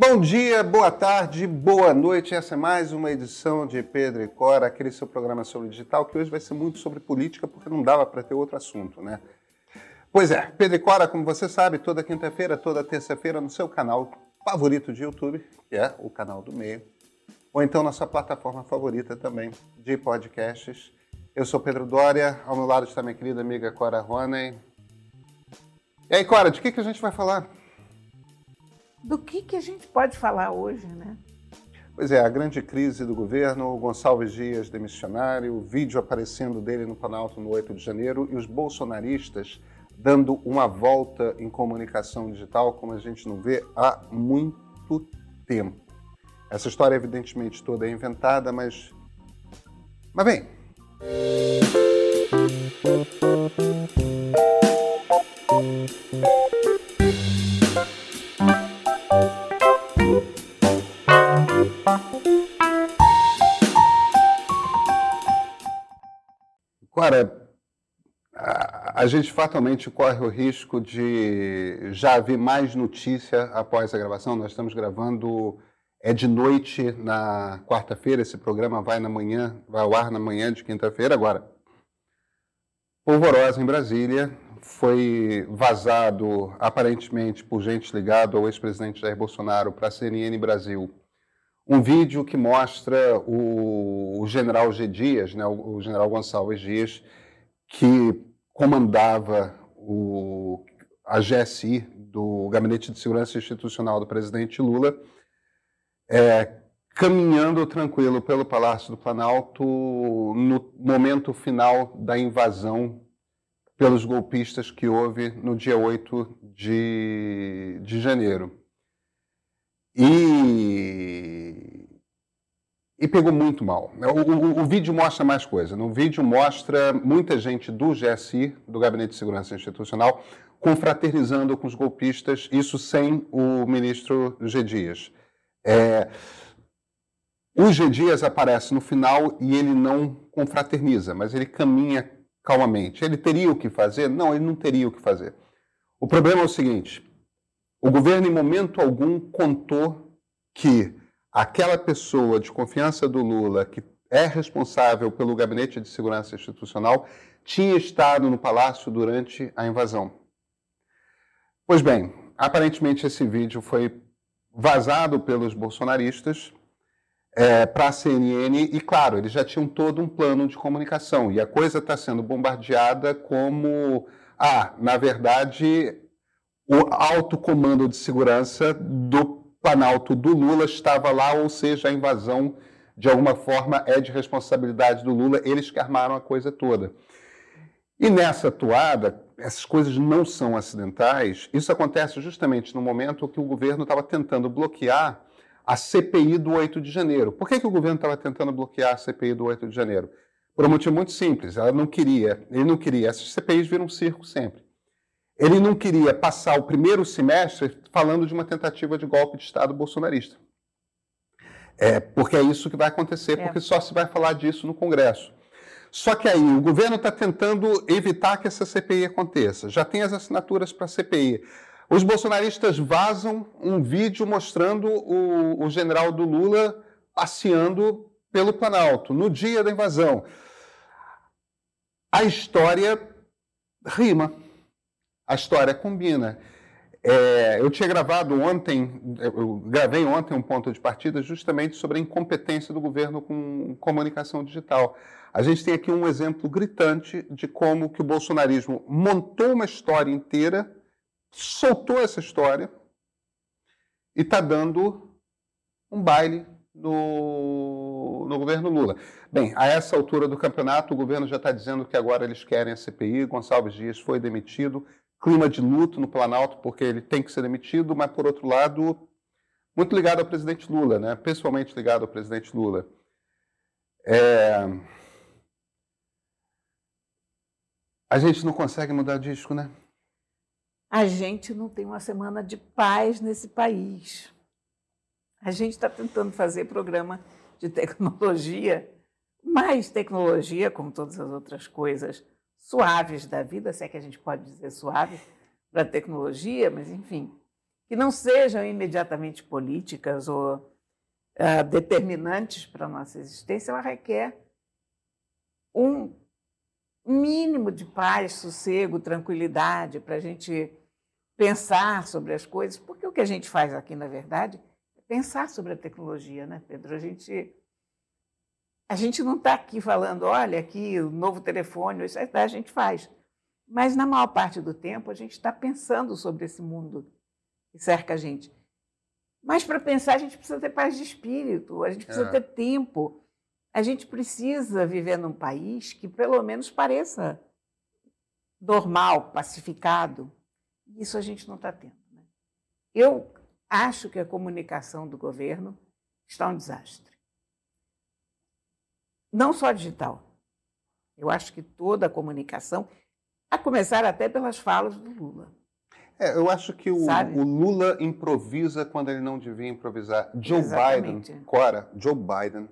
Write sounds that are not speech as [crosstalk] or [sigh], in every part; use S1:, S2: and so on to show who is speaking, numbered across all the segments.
S1: Bom dia, boa tarde, boa noite. Essa é mais uma edição de Pedro e Cora, aquele seu programa sobre digital, que hoje vai ser muito sobre política, porque não dava para ter outro assunto, né? Pois é, Pedro e Cora, como você sabe, toda quinta-feira, toda terça-feira, no seu canal favorito de YouTube, que é o canal do meio, ou então na sua plataforma favorita também de podcasts. Eu sou Pedro Dória, ao meu lado está minha querida amiga Cora Roney. E aí, Cora, de que, que a gente vai falar?
S2: Do que, que a gente pode falar hoje, né?
S1: Pois é, a grande crise do governo, o Gonçalves Dias demissionário, o vídeo aparecendo dele no Planalto no 8 de janeiro e os bolsonaristas dando uma volta em comunicação digital como a gente não vê há muito tempo. Essa história, evidentemente, toda é inventada, mas. Mas bem. Gente fatalmente corre o risco de já haver mais notícia após a gravação. Nós estamos gravando é de noite na quarta-feira. Esse programa vai na manhã, vai ao ar na manhã de quinta-feira. Agora, polvorosa em Brasília, foi vazado aparentemente por gente ligada ao ex-presidente Jair Bolsonaro para a CNN Brasil um vídeo que mostra o, general G. Dias, né, o, o, general Gonçalves Dias, que comandava o, a GSI do Gabinete de Segurança Institucional do presidente Lula, é, caminhando tranquilo pelo Palácio do Planalto no momento final da invasão pelos golpistas que houve no dia 8 de, de janeiro. E, e pegou muito mal. O, o, o, vídeo mostra mais coisa. No vídeo mostra muita gente do GSI, do Gabinete de Segurança Institucional, confraternizando com os golpistas, isso sem o ministro G. Dias. É, o G. Dias aparece no final e ele não confraterniza, mas ele caminha calmamente. Ele teria o que fazer? Não, ele não teria o que fazer. O problema é o seguinte: o governo, em momento algum, contou que aquela pessoa de confiança do Lula, que é responsável pelo Gabinete de Segurança Institucional, tinha estado no palácio durante a invasão. Pois bem, aparentemente esse vídeo foi vazado pelos bolsonaristas é, para a CNN e, claro, eles já tinham todo um plano de comunicação e a coisa está sendo bombardeada como, ah, na verdade, o alto comando de segurança do Planalto do Lula estava lá, ou seja, a invasão de alguma forma é de responsabilidade do Lula, eles que armaram a coisa toda. E nessa toada, essas coisas não são acidentais, isso acontece justamente no momento que o governo estava tentando bloquear a CPI do 8 de janeiro. Por que, que o governo estava tentando bloquear a CPI do 8 de janeiro? Por um motivo muito simples, ela não queria, ele não queria, essas CPIs viram um circo sempre. Ele não queria passar o primeiro semestre falando de uma tentativa de golpe de Estado bolsonarista. É, porque é isso que vai acontecer, é. porque só se vai falar disso no Congresso. Só que aí o governo está tentando evitar que essa CPI aconteça. Já tem as assinaturas para a CPI. Os bolsonaristas vazam um vídeo mostrando o, o general do Lula passeando pelo Planalto no dia da invasão. A história rima a história combina. É, eu tinha gravado ontem, eu gravei ontem um ponto de partida justamente sobre a incompetência do governo com comunicação digital. A gente tem aqui um exemplo gritante de como que o bolsonarismo montou uma história inteira, soltou essa história e está dando um baile no, no governo Lula. Bem, a essa altura do campeonato, o governo já está dizendo que agora eles querem a CPI, Gonçalves Dias foi demitido, clima de luto no Planalto, porque ele tem que ser demitido, mas, por outro lado, muito ligado ao presidente Lula, né? pessoalmente ligado ao presidente Lula. É... A gente não consegue mudar disco, né?
S2: A gente não tem uma semana de paz nesse país. A gente está tentando fazer programa de tecnologia, mais tecnologia, como todas as outras coisas, suaves da vida, se é que a gente pode dizer suave para a tecnologia, mas enfim. que não sejam imediatamente políticas ou uh, determinantes para a nossa existência, ela requer um mínimo de paz, sossego, tranquilidade para a gente pensar sobre as coisas, porque o que a gente faz aqui, na verdade, é pensar sobre a tecnologia, né, Pedro? A gente, a gente não está aqui falando, olha, aqui o novo telefone, isso a gente faz. Mas, na maior parte do tempo, a gente está pensando sobre esse mundo que cerca a gente. Mas, para pensar, a gente precisa ter paz de espírito, a gente precisa é. ter tempo. A gente precisa viver num país que, pelo menos, pareça normal, pacificado. Isso a gente não está tendo. Né? Eu acho que a comunicação do governo está um desastre. Não só digital. Eu acho que toda a comunicação, a começar até pelas falas do Lula.
S1: É, eu acho que o, o, Lula improvisa quando ele não devia improvisar. Joe Exatamente. Biden, Cora, Joe Biden,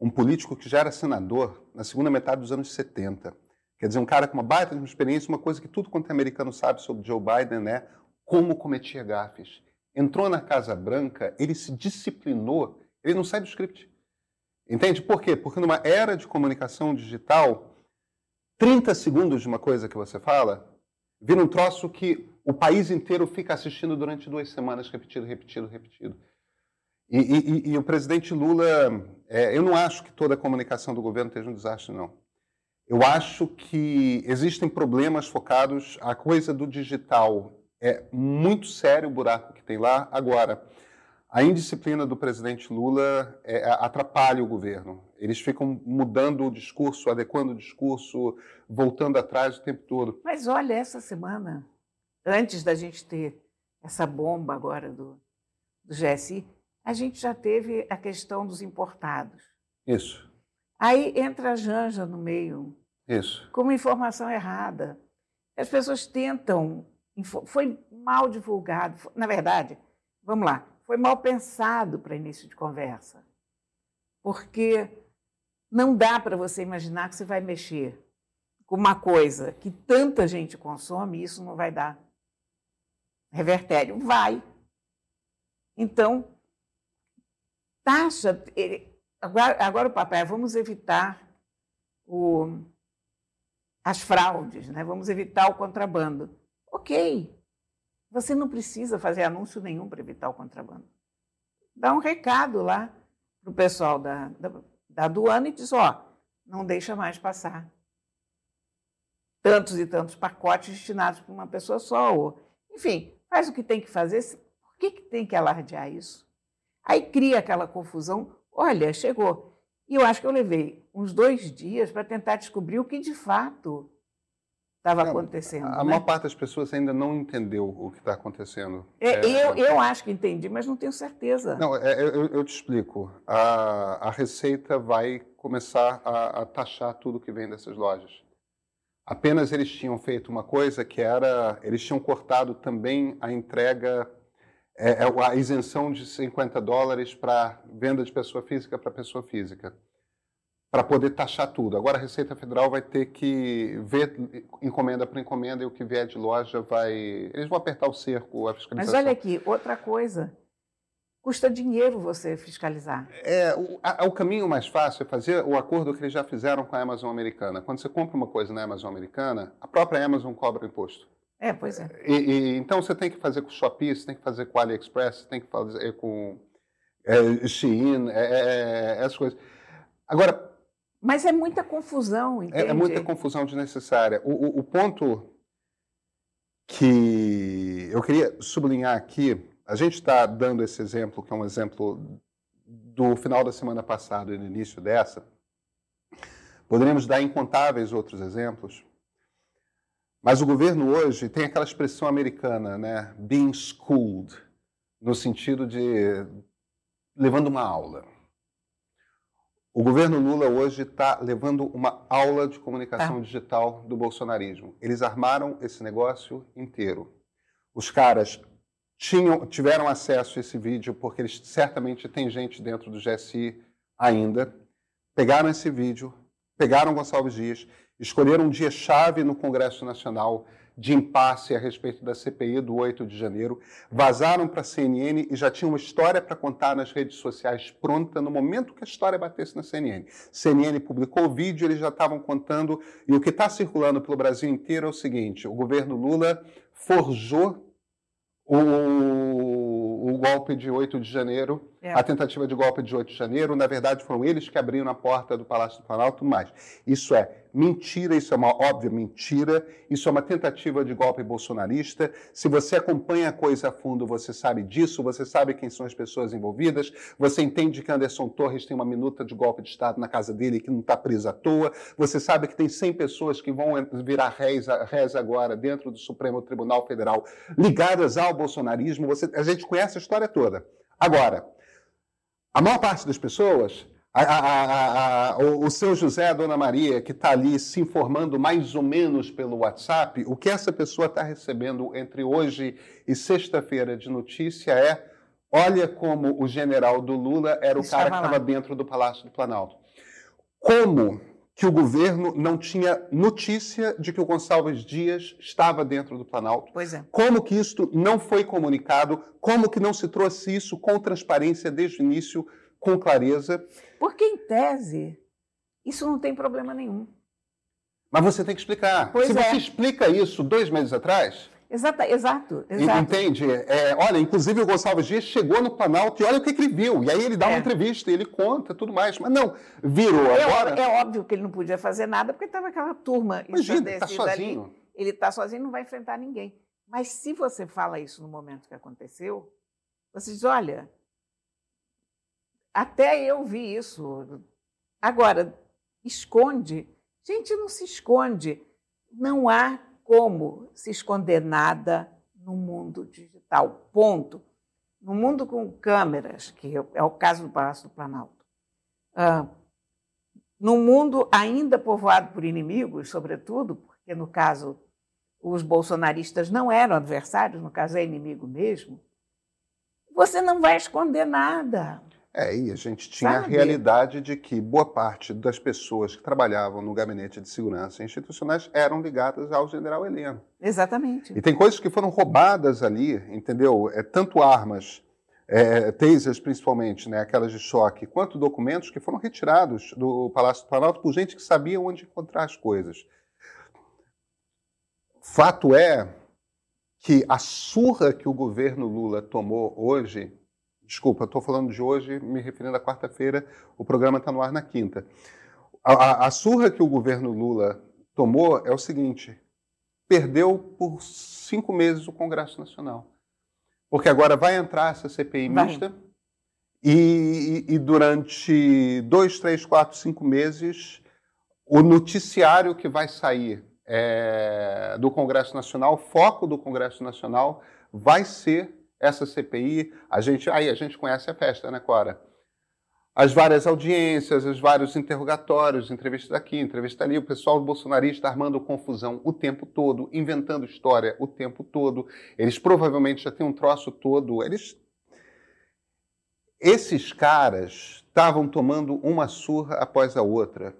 S1: um político que já era senador na segunda metade dos anos 70. Quer dizer, um cara com uma baita uma experiência, uma coisa que tudo quanto é americano sabe sobre Joe Biden é como cometia gafes. Entrou na Casa Branca, ele se disciplinou, ele não sai do script. Entende? Por quê? Porque numa era de comunicação digital, 30 segundos de uma coisa que você fala vira um troço que o país inteiro fica assistindo durante duas semanas, repetido, repetido, repetido. E, e, e o presidente Lula, é, eu não acho que toda a comunicação do governo esteja um desastre, não. Eu acho que existem problemas focados, a coisa do digital é muito sério o buraco que tem lá. Agora, a indisciplina do presidente Lula é, atrapalha o governo. Eles ficam mudando o discurso, adequando o discurso, voltando atrás o tempo todo.
S2: Mas olha, essa semana, antes da gente ter essa bomba agora do, do GSI, a gente já teve a questão dos importados.
S1: Isso.
S2: Aí entra a Janja no meio.
S1: Isso.
S2: Com uma informação errada. As pessoas tentam. Foi mal divulgado. Na verdade, vamos lá, foi mal pensado para início de conversa. Porque não dá para você imaginar que você vai mexer com uma coisa que tanta gente consome e isso não vai dar revertério. Vai. Então, taxa. Agora, agora o papai, vamos evitar o, as fraudes, né? vamos evitar o contrabando. Ok. Você não precisa fazer anúncio nenhum para evitar o contrabando. Dá um recado lá para o pessoal da, da, da aduana e diz: ó, não deixa mais passar tantos e tantos pacotes destinados para uma pessoa só. Ou, enfim, faz o que tem que fazer. Por que, que tem que alardear isso? Aí cria aquela confusão. Olha, chegou. E eu acho que eu levei uns dois dias para tentar descobrir o que de fato estava acontecendo. A
S1: né? maior parte das pessoas ainda não entendeu o que está acontecendo.
S2: É, é, eu, eu acho que entendi, mas não tenho certeza.
S1: Não, é, eu, eu, te explico. A, a Receita vai começar a, a taxar tudo que vem dessas lojas. Apenas eles tinham feito uma coisa que era, eles tinham cortado também a entrega é, é a isenção de 50 dólares para venda de pessoa física para pessoa física, para poder taxar tudo. Agora a Receita Federal vai ter que ver encomenda por encomenda e o que vier de loja vai. Eles vão apertar o cerco, a fiscalização.
S2: Mas olha aqui, outra coisa. Custa dinheiro você fiscalizar.
S1: É, o, a, o caminho mais fácil é fazer o acordo que eles já fizeram com a Amazon americana. Quando você compra uma coisa na Amazon americana, a própria Amazon cobra imposto.
S2: É, pois é.
S1: E, e, então você tem que fazer com o Shopee, você tem que fazer com o AliExpress, você tem que fazer com é, Shein, é, é, é essas coisas. Agora.
S2: Mas é muita confusão, entende?
S1: É, é muita confusão desnecessária. O, o, o ponto que eu queria sublinhar aqui, a gente está dando esse exemplo, que é um exemplo do final da semana passada e do início dessa. Poderíamos dar incontáveis outros exemplos. Mas o governo hoje tem aquela expressão americana, né? Being schooled, no sentido de levando uma aula. O governo Lula hoje está levando uma aula de comunicação ah. digital do bolsonarismo. Eles armaram esse negócio inteiro. Os caras tinham, tiveram acesso a esse vídeo porque eles certamente têm gente dentro do GSI ainda. Pegaram esse vídeo, pegaram Gonçalves Dias escolheram um dia-chave no Congresso Nacional, de impasse a respeito da CPI do 8 de janeiro, vazaram para a CNN e já tinham uma história para contar nas redes sociais pronta no momento que a história batesse na CNN. CNN publicou o vídeo, eles já estavam contando, e o que está circulando pelo Brasil inteiro é o seguinte: o governo Lula forjou o, o golpe de 8 de janeiro é. A tentativa de golpe de 8 de janeiro, na verdade, foram eles que abriram a porta do Palácio do Planalto mais. Isso é mentira, isso é uma óbvia mentira, isso é uma tentativa de golpe bolsonarista. Se você acompanha a coisa a fundo, você sabe disso, você sabe quem são as pessoas envolvidas, você entende que Anderson Torres tem uma minuta de golpe de Estado na casa dele que não está presa à toa, você sabe que tem 100 pessoas que vão virar réis, réis agora dentro do Supremo Tribunal Federal ligadas ao bolsonarismo. Você, a gente conhece a história toda. Agora, a maior parte das pessoas, a, a, a, o, o seu José, a Dona Maria, que está ali se informando mais ou menos pelo WhatsApp, o que essa pessoa está recebendo entre hoje e sexta-feira de notícia é: olha como o general do Lula era o estava cara que estava dentro do Palácio do Planalto. Como que o governo não tinha notícia de que o Gonçalves Dias estava dentro do Planalto.
S2: Pois é.
S1: Como que isto não foi comunicado? Como que não se trouxe isso com transparência desde o início, com clareza?
S2: Porque, em tese, isso não tem problema nenhum.
S1: Mas você tem que explicar.
S2: Pois
S1: Se
S2: é.
S1: você explica isso dois meses atrás,
S2: Exato, exato. exato.
S1: Entende? É, olha, inclusive o Gonçalves Dias chegou no Planalto e olha o que, ele viu. E aí ele dá é. uma entrevista, ele conta tudo mais. Mas não, virou
S2: é,
S1: agora.
S2: É óbvio que ele não podia fazer nada porque estava aquela turma
S1: Imagina, está sozinho.
S2: Ali. Ele está sozinho não vai enfrentar ninguém. Mas se você fala isso no momento que aconteceu, você diz, olha, até eu vi isso. Agora, esconde. Gente, não se esconde. Não há como se esconder nada no mundo digital. Ponto. No mundo com câmeras, que é o caso do Palácio do Planalto. Ah, no mundo ainda povoado por inimigos, sobretudo, porque no caso os bolsonaristas não eram adversários, no caso é inimigo mesmo, você não vai esconder nada.
S1: É, e a gente tinha Sabe? a realidade de que boa parte das pessoas que trabalhavam no gabinete de segurança institucionais eram ligadas ao general Heleno.
S2: Exatamente.
S1: E tem coisas que foram roubadas ali, entendeu? É, tanto armas, é, tasers principalmente, né, aquelas de choque, quanto documentos que foram retirados do Palácio do Planalto por gente que sabia onde encontrar as coisas. Fato é que a surra que o governo Lula tomou hoje Desculpa, estou falando de hoje, me referindo à quarta-feira, o programa está no ar na quinta. A, a, a, surra que o governo Lula tomou é o seguinte: perdeu por cinco meses o Congresso Nacional. Porque agora vai entrar essa CPI vai. mista e, e, e durante dois, três, quatro, cinco meses, o noticiário que vai sair é, do Congresso Nacional, o foco do Congresso Nacional, vai ser essa CPI, a gente, aí a gente conhece a festa, né, Cora? As várias audiências, os vários interrogatórios, entrevistas aqui, entrevista ali, o pessoal bolsonarista armando confusão o tempo todo, inventando história o tempo todo. Eles provavelmente já têm um troço todo. Eles. Esses caras estavam tomando uma surra após a outra,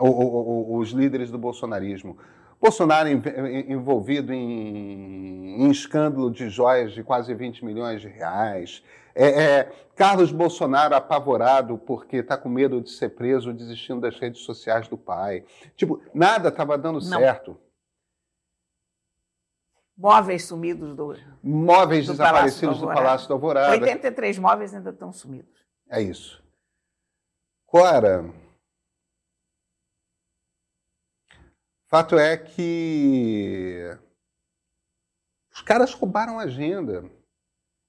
S1: os líderes do bolsonarismo. Bolsonaro envolvido em, em, escândalo de joias de quase 20 milhões de reais. É, é, Carlos Bolsonaro apavorado porque está com medo de ser preso, desistindo das redes sociais do pai. Tipo, nada estava dando Não. certo.
S2: Móveis sumidos do.
S1: Móveis do desaparecidos Palácio do, do Palácio do Alvorada.
S2: 83 móveis ainda estão sumidos.
S1: É isso. Cora. Fato é que os caras roubaram a agenda.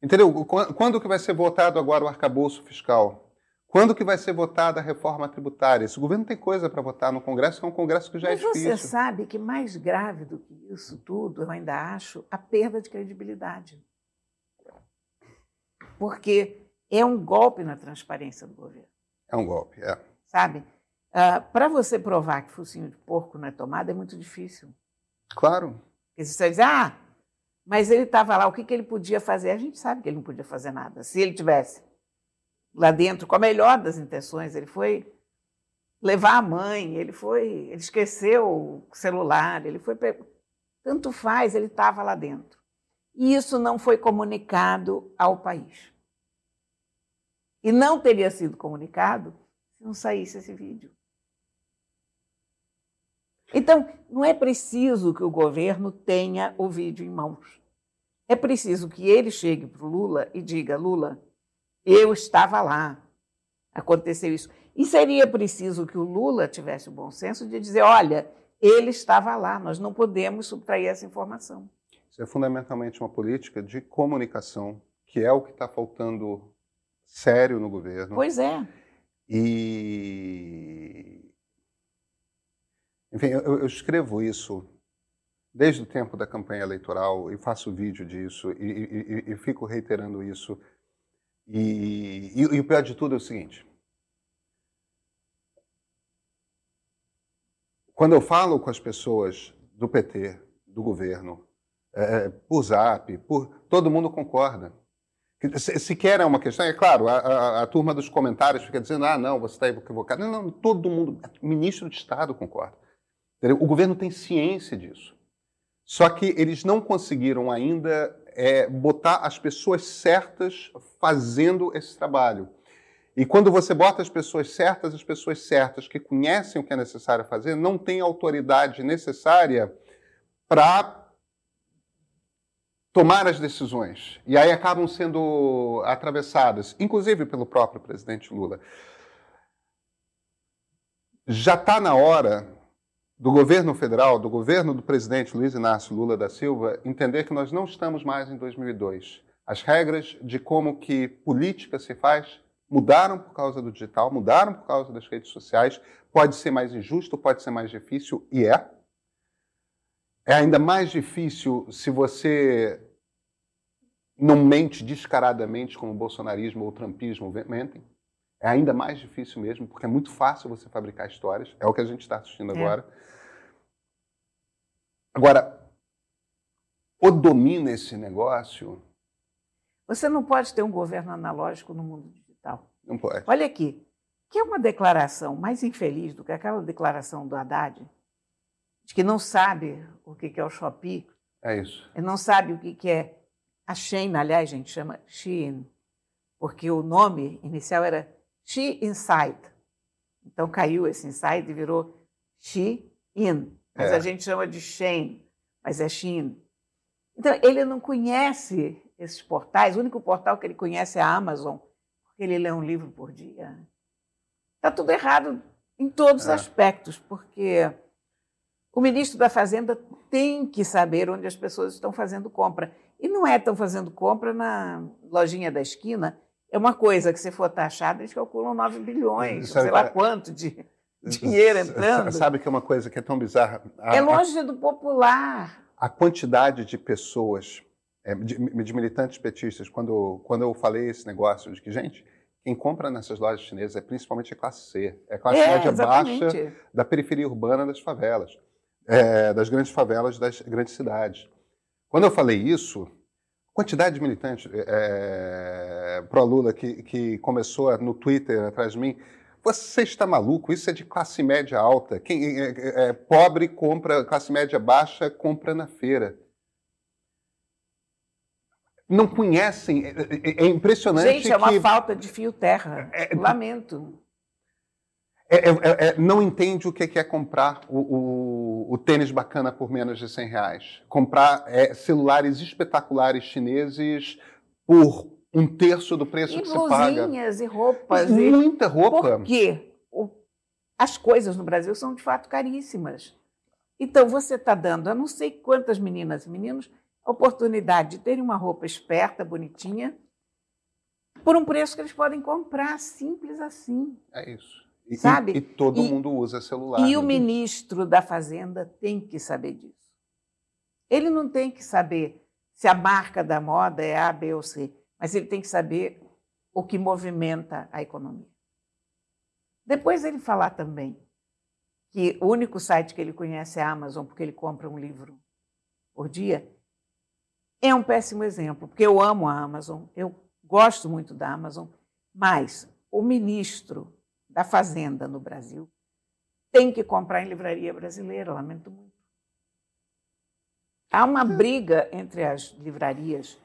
S1: Entendeu? Quando que vai ser votado agora o arcabouço fiscal? Quando que vai ser votada a reforma tributária? Esse governo tem coisa para votar no Congresso, é um Congresso que já
S2: Mas
S1: é difícil.
S2: Mas você sabe que mais grave do que isso tudo, eu ainda acho, a perda de credibilidade. Porque é um golpe na transparência do governo.
S1: É um golpe, é.
S2: Sabe? Uh, Para você provar que focinho de porco não é tomada é muito difícil.
S1: Claro.
S2: Porque você vai dizer, ah, mas ele estava lá, o que, que ele podia fazer? A gente sabe que ele não podia fazer nada. Se ele tivesse lá dentro com a melhor das intenções, ele foi levar a mãe, ele foi, ele esqueceu o celular, ele foi Tanto faz, ele estava lá dentro. E isso não foi comunicado ao país. E não teria sido comunicado se não saísse esse vídeo. Então, não é preciso que o governo tenha o vídeo em mãos. É preciso que ele chegue para o Lula e diga: Lula, eu estava lá, aconteceu isso. E seria preciso que o Lula tivesse o bom senso de dizer: olha, ele estava lá, nós não podemos subtrair essa informação.
S1: Isso é fundamentalmente uma política de comunicação, que é o que está faltando sério no governo.
S2: Pois é.
S1: E. Enfim, eu, eu escrevo isso desde o tempo da campanha eleitoral e faço vídeo disso e, e, e fico reiterando isso. E, e, o pior de tudo é o seguinte: quando eu falo com as pessoas do PT, do governo, é, por zap, por, todo mundo concorda. Se, sequer é uma questão, é claro, a, a, a, turma dos comentários fica dizendo, ah, não, você está equivocado. Não, não, todo mundo, ministro de Estado concorda. O governo tem ciência disso. Só que eles não conseguiram ainda é, botar as pessoas certas fazendo esse trabalho. E quando você bota as pessoas certas, as pessoas certas que conhecem o que é necessário fazer, não têm autoridade necessária para tomar as decisões. E aí acabam sendo atravessadas, inclusive pelo próprio presidente Lula. Já está na hora do governo federal, do governo do presidente Luiz Inácio Lula da Silva, entender que nós não estamos mais em 2002. As regras de como que política se faz mudaram por causa do digital, mudaram por causa das redes sociais. Pode ser mais injusto, pode ser mais difícil, e é. É ainda mais difícil se você não mente descaradamente como o bolsonarismo ou o trumpismo mentem. É ainda mais difícil mesmo, porque é muito fácil você fabricar histórias. É o que a gente está assistindo é. agora. Agora, o domina esse negócio.
S2: Você não pode ter um governo analógico no mundo digital.
S1: Não pode.
S2: Olha aqui, que é uma declaração mais infeliz do que aquela declaração do Haddad, de que não sabe o que é o Shopee.
S1: É isso.
S2: Ele não sabe o que é a Shein, aliás, a gente chama Shein, porque o nome inicial era She Inside. Então caiu esse inside e virou She In. Mas é. a gente chama de Shein, mas é Shein. Então ele não conhece esses portais. O único portal que ele conhece é a Amazon, porque ele lê um livro por dia. Está tudo errado em todos os é. aspectos, porque o ministro da Fazenda tem que saber onde as pessoas estão fazendo compra. E não é estão fazendo compra na lojinha da esquina, é uma coisa que, se for taxada, eles calculam 9 bilhões, sei lá quanto de dinheiro entrando.
S1: Sabe que é uma coisa que é tão bizarra?
S2: A, é longe a, do popular.
S1: A quantidade de pessoas, é, de, de, militantes petistas, quando, quando eu falei esse negócio de que, gente, quem compra nessas lojas chinesas é principalmente a classe C, é a classe é, média exatamente. baixa da periferia urbana das favelas, é, das grandes favelas das grandes cidades. Quando eu falei isso, quantidade de militantes é, pró-Lula que, que começou no Twitter atrás de mim. Você está maluco? Isso é de classe média alta. Quem é, é, é, pobre compra, classe média baixa compra na feira. Não conhecem. É, é, é impressionante.
S2: Gente, é uma que... falta de fio terra. Lamento.
S1: É, é, não entende o que é comprar o, o, o, tênis bacana por menos de 100 reais. Comprar celulares espetaculares chineses por um terço do preço
S2: e
S1: que você paga.
S2: e roupas.
S1: E muita roupa.
S2: Por quê? as coisas no Brasil são de fato caríssimas. Então você está dando a não sei quantas meninas e meninos a oportunidade de terem uma roupa esperta, bonitinha, por um preço que eles podem comprar, simples assim.
S1: É isso. E, Sabe? E, e todo e, mundo usa celular.
S2: E o né? ministro da Fazenda tem que saber disso. Ele não tem que saber se a marca da moda é A, B ou C, mas ele tem que saber o que movimenta a economia. Depois ele falar também que o único site que ele conhece é a Amazon, porque ele compra um livro por dia, é um péssimo exemplo, porque eu amo a Amazon, eu gosto muito da Amazon, mas o ministro da fazenda no Brasil, tem que comprar em livraria brasileira, lamento muito. Há uma briga entre as livrarias.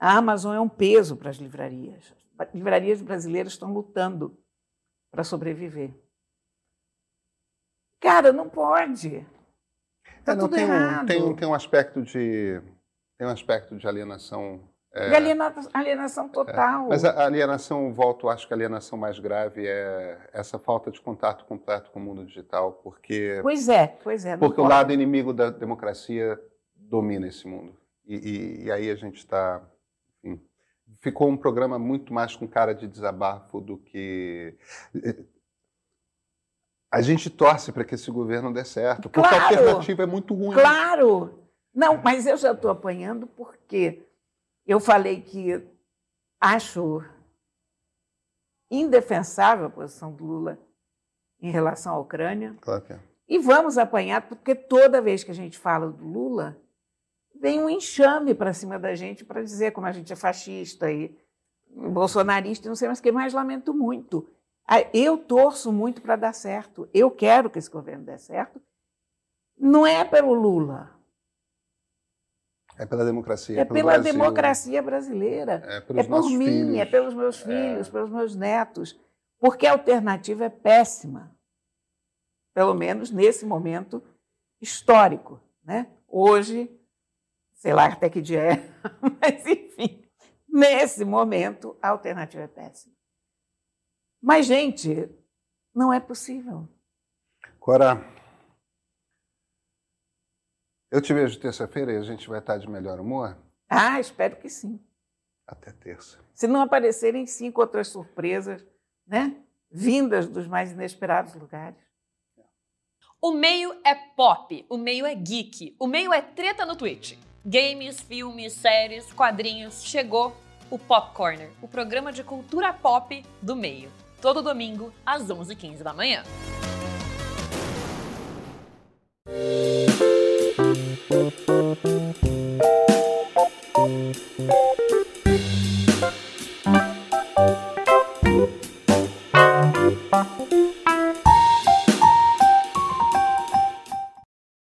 S2: A Amazon é um peso para as livrarias. As livrarias brasileiras estão lutando para sobreviver. Cara, não pode. Está
S1: É, não,
S2: tudo
S1: tem, um,
S2: errado.
S1: tem, um, tem um aspecto de tem um aspecto de alienação. é,
S2: De aliena- alienação total.
S1: mas a alienação, volto, acho que a alienação mais grave é essa falta de contato completo com o mundo digital, porque
S2: Pois é, pois é.
S1: porque o
S2: pode.
S1: lado inimigo da democracia domina esse mundo. E, e- e aí a gente está. Ficou um programa muito mais com cara de desabafo do que. A gente torce para que esse governo dê certo, porque a alternativa é muito ruim.
S2: Claro! Não, mas eu já estou apanhando porque eu falei que acho indefensável a posição do Lula em relação à Ucrânia.
S1: Claro que é.
S2: E vamos apanhar, porque toda vez que a gente fala do Lula, vem um enxame para cima da gente para dizer como a gente é fascista e bolsonarista, e não sei mais o que mais, lamento muito. Ah, Eu torço muito para dar certo. Eu quero que esse governo dê certo. Não é pelo Lula,
S1: É pela democracia.
S2: é pela
S1: Brasil,
S2: democracia brasileira.
S1: É
S2: É por mim,
S1: filhos.
S2: é pelos meus filhos, pelos meus netos. Porque a alternativa é péssima. Pelo menos nesse momento histórico. Né? Hoje, sei lá até que dia é, [laughs] mas enfim, nesse momento a alternativa é péssima. Mas, gente, não é possível.
S1: Agora, eu te vejo terça-feira e a gente vai estar de melhor humor
S2: Ah, espero que sim.
S1: até terça.
S2: Se não aparecerem cinco outras surpresas, né? Vindas dos mais inesperados lugares.
S3: O meio é pop, o meio é geek, o meio é treta no Twitch. Games, filmes, séries, quadrinhos, chegou o Pop Corner, o programa de cultura pop do meio. Todo domingo, às 11h15 da manhã.